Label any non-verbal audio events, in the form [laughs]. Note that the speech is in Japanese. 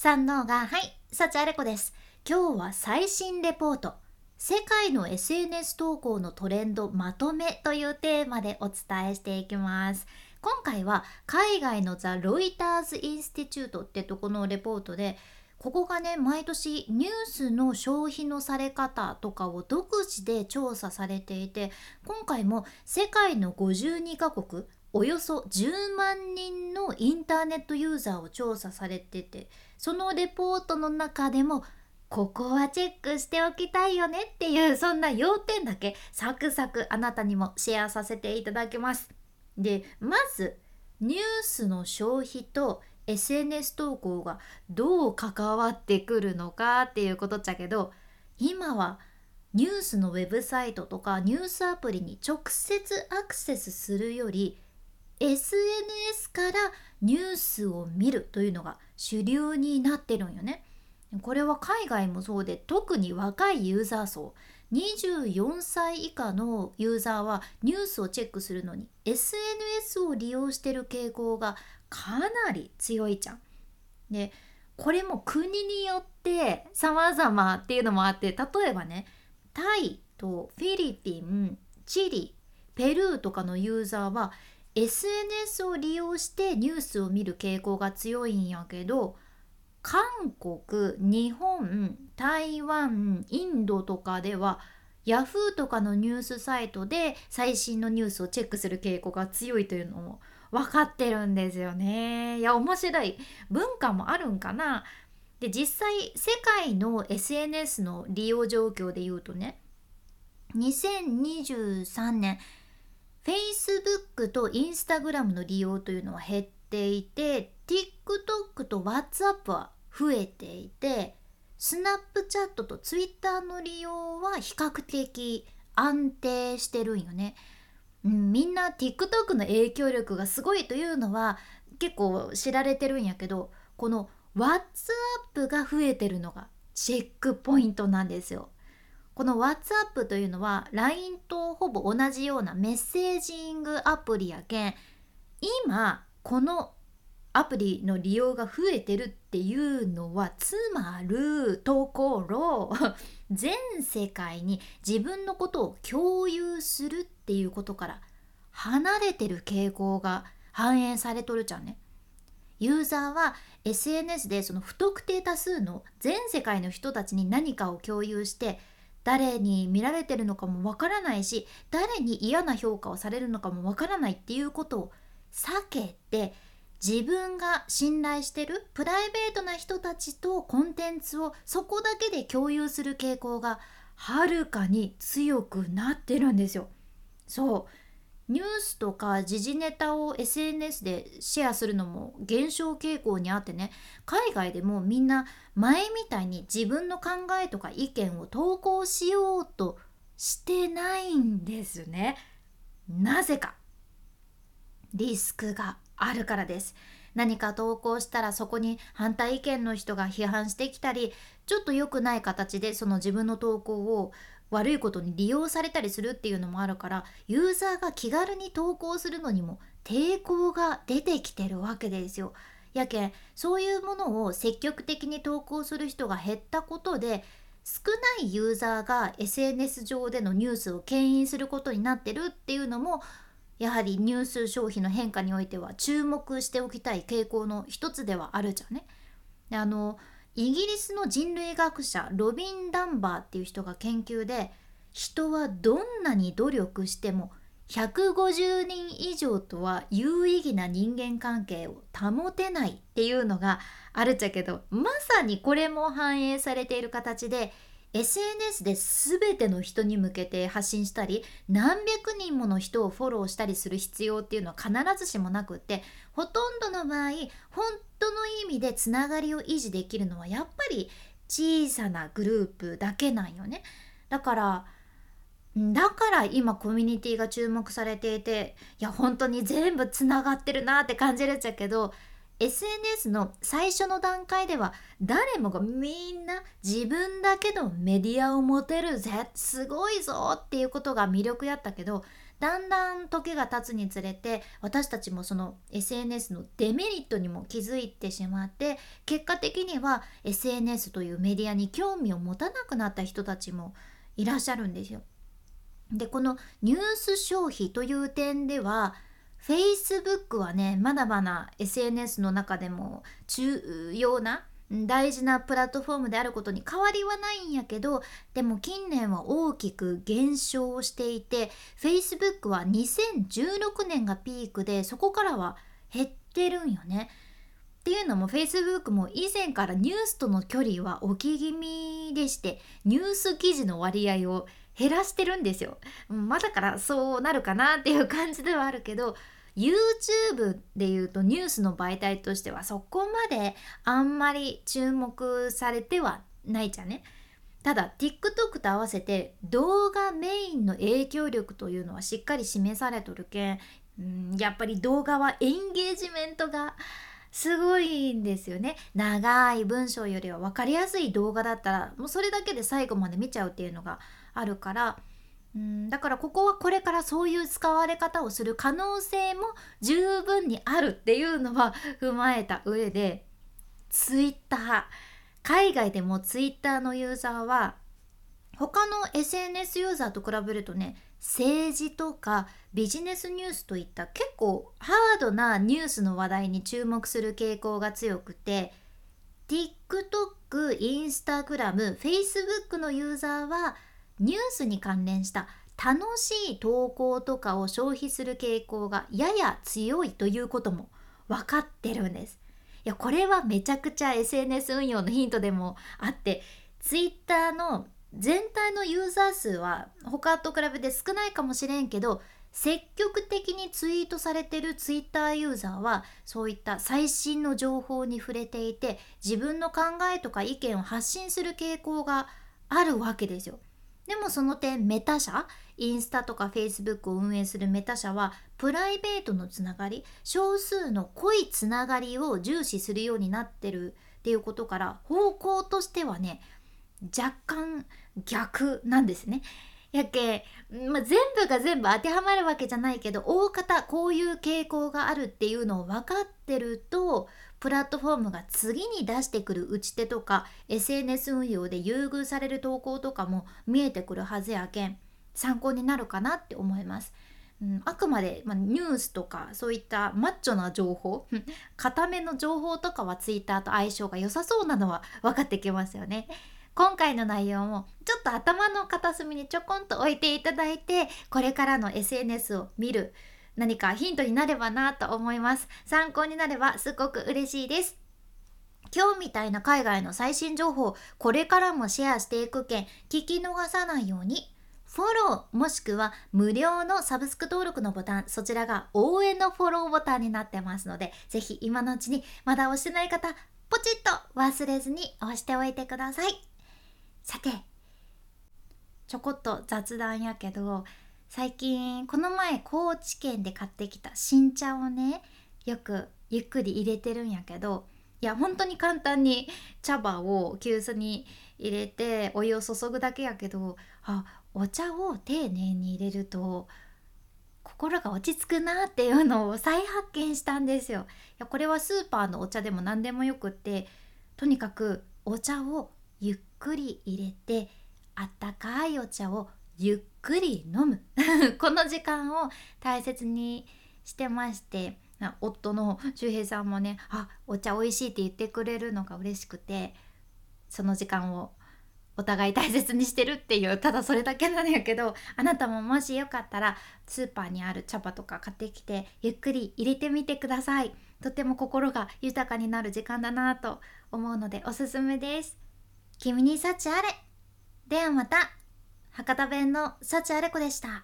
三能がはい幸あれ子です。今日は最新レポート。世界の SNS 投稿のトレンドまとめというテーマでお伝えしていきます。今回は海外のザ・ロイターズ・インスティチュートってとこのレポートでここがね毎年ニュースの消費のされ方とかを独自で調査されていて今回も世界の52カ国およそ10万人のインターネットユーザーを調査されててそのレポートの中でもここはチェックしておきたいよねっていうそんな要点だけサクサクあなたにもシェアさせていただきます。でまずニュースの消費と SNS 投稿がどう関わってくるのかっていうことっちゃけど今はニュースのウェブサイトとかニュースアプリに直接アクセスするより SNS からニュースを見るというのが主流になってるんよね。これは海外もそうで特に若いユーザー層24歳以下のユーザーはニュースをチェックするのに SNS を利用してる傾向がかなり強いじゃん。でこれも国によって様々っていうのもあって例えばねタイとフィリピンチリペルーとかのユーザーは SNS を利用してニュースを見る傾向が強いんやけど韓国日本台湾インドとかではヤフーとかのニュースサイトで最新のニュースをチェックする傾向が強いというのも分かってるんですよね。いや面白い文化もあるんかな。で実際世界の SNS の利用状況で言うとね2023年 Facebook と Instagram の利用というのは減っていて TikTok と WhatsApp は増えていて Snapchat と Twitter の利用は比較的安定してるんよね。うん、みんな TikTok の影響力がすごいというのは結構知られてるんやけどこの WhatsApp が増えてるのがチェックポイントなんですよ。この WhatsApp というのは LINE とほぼ同じようなメッセージングアプリやけん今このアプリの利用が増えてるっていうのはつまるところ全世界に自分のことを共有するっていうことから離れてる傾向が反映されとるじゃんね。ユーザーは SNS でその不特定多数の全世界の人たちに何かを共有して誰に見られてるのかもわからないし誰に嫌な評価をされるのかもわからないっていうことを避けて自分が信頼してるプライベートな人たちとコンテンツをそこだけで共有する傾向がはるかに強くなってるんですよ。そうニュースとか時事ネタを SNS でシェアするのも減少傾向にあってね海外でもみんな前みたいに自分の考えとか意見を投稿しようとしてないんですね。なぜかリスクがあるからです。何か投稿したらそこに反対意見の人が批判してきたりちょっと良くない形でその自分の投稿を悪いことに利用されたりするっていうのもあるからユーザーが気軽に投稿するのにも抵抗が出てきてるわけですよ。やけんそういうものを積極的に投稿する人が減ったことで少ないユーザーが SNS 上でのニュースを牽引することになってるっていうのもやはりニュース消費の変化においては注目しておきたい傾向の一つではあるじゃんね。あのイギリスの人類学者ロビン・ダンバーっていう人が研究で人はどんなに努力しても150人以上とは有意義な人間関係を保てないっていうのがあるっちゃけどまさにこれも反映されている形で SNS で全ての人に向けて発信したり何百人もの人をフォローしたりする必要っていうのは必ずしもなくってほとんどの場合本当の意味でつながりを維持できるのはやっぱり小さなグループだけなんよね。だからだから今コミュニティが注目されていていや本当に全部つながってるなって感じるっちゃけど SNS の最初の段階では誰もがみんな自分だけのメディアを持てるぜすごいぞっていうことが魅力やったけどだんだん時が経つにつれて私たちもその SNS のデメリットにも気づいてしまって結果的には SNS というメディアに興味を持たなくなった人たちもいらっしゃるんですよ。でこのニュース消費という点では Facebook はねまだまだ SNS の中でも重要な大事なプラットフォームであることに変わりはないんやけどでも近年は大きく減少していて Facebook は2016年がピークでそこからは減ってるんよね。っていうのも Facebook も以前からニュースとの距離は置き気味でしてニュース記事の割合を減らしてるんですよ。まだからそうなるかなっていう感じではあるけど YouTube で言うとニュースの媒体としてはそこまであんまり注目されてはないじゃね。ただ TikTok と合わせて動画メインの影響力というのはしっかり示されとるけん、ん、やっぱり動画はエンゲージメントがすごいんですよね長い文章よりは分かりやすい動画だったらもうそれだけで最後まで見ちゃうっていうのがあるからうんだからここはこれからそういう使われ方をする可能性も十分にあるっていうのは踏まえた上で Twitter 海外でも Twitter のユーザーは他の SNS ユーザーと比べるとね政治とかビジネスニュースといった結構ハードなニュースの話題に注目する傾向が強くて TikTok、Instagram、Facebook のユーザーはニュースに関連した楽しい投稿とかを消費する傾向がやや強いということも分かってるんです。いやこれはめちゃくちゃ SNS 運用のヒントでもあって Twitter の全体のユーザー数は他と比べて少ないかもしれんけど積極的にツイートされてる Twitter ユーザーはそういった最新の情報に触れていて自分の考えとか意見を発信する傾向があるわけですよ。でもその点メタ社インスタとかフェイスブックを運営するメタ社はプライベートのつながり少数の濃いつながりを重視するようになってるっていうことから方向としてはね若干逆なんですね。やけ、まあ、全部が全部当てはまるわけじゃないけど大方こういう傾向があるっていうのを分かってるとプラットフォームが次に出してくる打ち手とか SNS 運用で優遇される投稿とかも見えてくるはずやけん参考になるかなって思います。うん、あくまで、まあ、ニュースとかそういったマッチョな情報 [laughs] 固めの情報とかは Twitter と相性が良さそうなのは分かってきますよね。今回の内容もちょっと頭の片隅にちょこんと置いていただいてこれからの SNS を見る何かヒントになればなと思います。参考になればすごく嬉しいです。今日みたいな海外の最新情報これからもシェアしていく件聞き逃さないようにフォローもしくは無料のサブスク登録のボタンそちらが応援のフォローボタンになってますのでぜひ今のうちにまだ押してない方ポチッと忘れずに押しておいてください。さてちょこっと雑談やけど最近この前高知県で買ってきた新茶をねよくゆっくり入れてるんやけどいや本当に簡単に茶葉を急須に入れてお湯を注ぐだけやけどあお茶を丁寧に入れると心が落ち着くなっていうのを再発見したんですよ。いやこれはスーパーのお茶でも何でもよくってとにかくお茶をゆっくり入れてあったかいお茶をゆっくり飲む。[laughs] この時間を大切にしてまして夫の周平さんもね「あお茶おいしい」って言ってくれるのが嬉しくてその時間をお互い大切にしてるっていうただそれだけなんやけどあなたももしよかったらスーパーにある茶葉とか買ってきてゆっくり入れてみてください。とても心が豊かになる時間だなと思うのでおすすめです。君に幸あれ。ではまた。博多弁の幸あれ子でした。